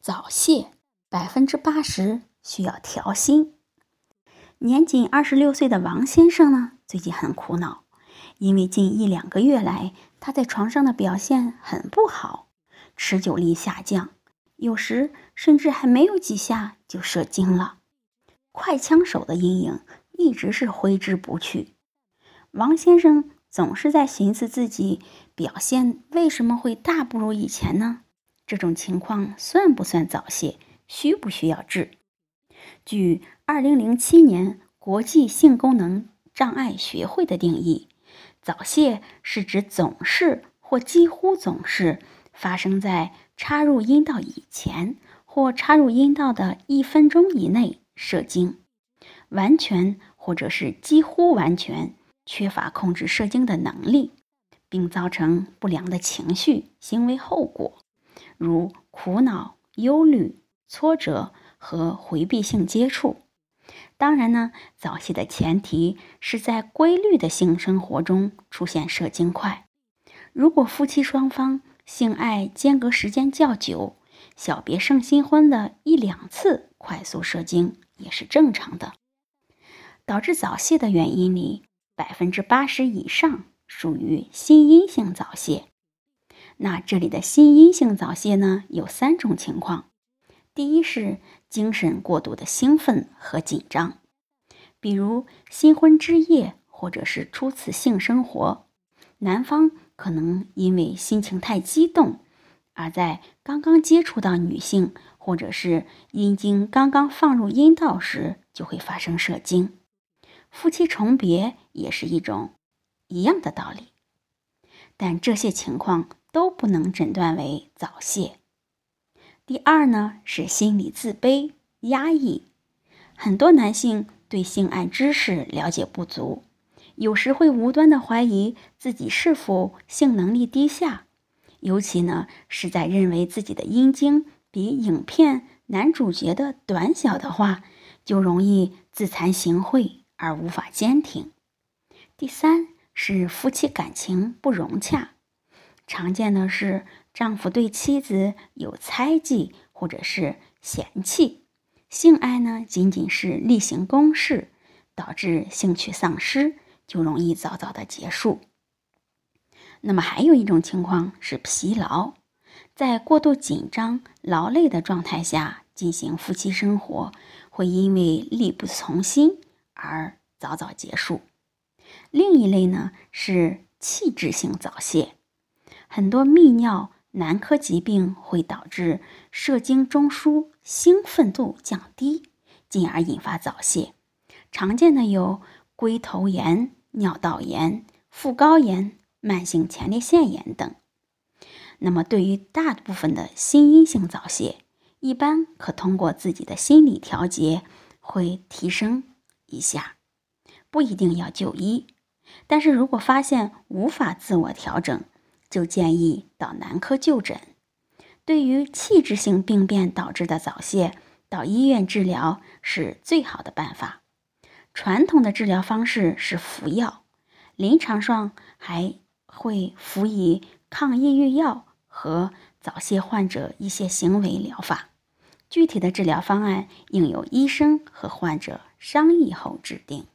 早泄百分之八十需要调心。年仅二十六岁的王先生呢，最近很苦恼，因为近一两个月来他在床上的表现很不好，持久力下降，有时甚至还没有几下就射精了，快枪手的阴影一直是挥之不去。王先生总是在寻思自己表现为什么会大不如以前呢？这种情况算不算早泄？需不需要治？据二零零七年国际性功能障碍学会的定义，早泄是指总是或几乎总是发生在插入阴道以前或插入阴道的一分钟以内射精，完全或者是几乎完全缺乏控制射精的能力，并造成不良的情绪行为后果。如苦恼、忧虑、挫折和回避性接触。当然呢，早泄的前提是在规律的性生活中出现射精快。如果夫妻双方性爱间隔时间较久，小别胜新婚的一两次快速射精也是正常的。导致早泄的原因里，百分之八十以上属于心因性早泄。那这里的心阴性早泄呢，有三种情况。第一是精神过度的兴奋和紧张，比如新婚之夜或者是初次性生活，男方可能因为心情太激动，而在刚刚接触到女性或者是阴茎刚刚放入阴道时，就会发生射精。夫妻重别也是一种一样的道理，但这些情况。都不能诊断为早泄。第二呢是心理自卑、压抑，很多男性对性爱知识了解不足，有时会无端的怀疑自己是否性能力低下，尤其呢是在认为自己的阴茎比影片男主角的短小的话，就容易自惭形秽而无法坚挺。第三是夫妻感情不融洽。常见的是，丈夫对妻子有猜忌或者是嫌弃，性爱呢仅仅是例行公事，导致兴趣丧失，就容易早早的结束。那么还有一种情况是疲劳，在过度紧张、劳累的状态下进行夫妻生活，会因为力不从心而早早结束。另一类呢是器质性早泄。很多泌尿男科疾病会导致射精中枢兴奋度降低，进而引发早泄。常见的有龟头炎、尿道炎、副睾炎、慢性前列腺炎等。那么，对于大部分的心因性早泄，一般可通过自己的心理调节会提升一下，不一定要就医。但是如果发现无法自我调整，就建议到男科就诊。对于器质性病变导致的早泄，到医院治疗是最好的办法。传统的治疗方式是服药，临床上还会辅以抗抑郁药和早泄患者一些行为疗法。具体的治疗方案应由医生和患者商议后制定。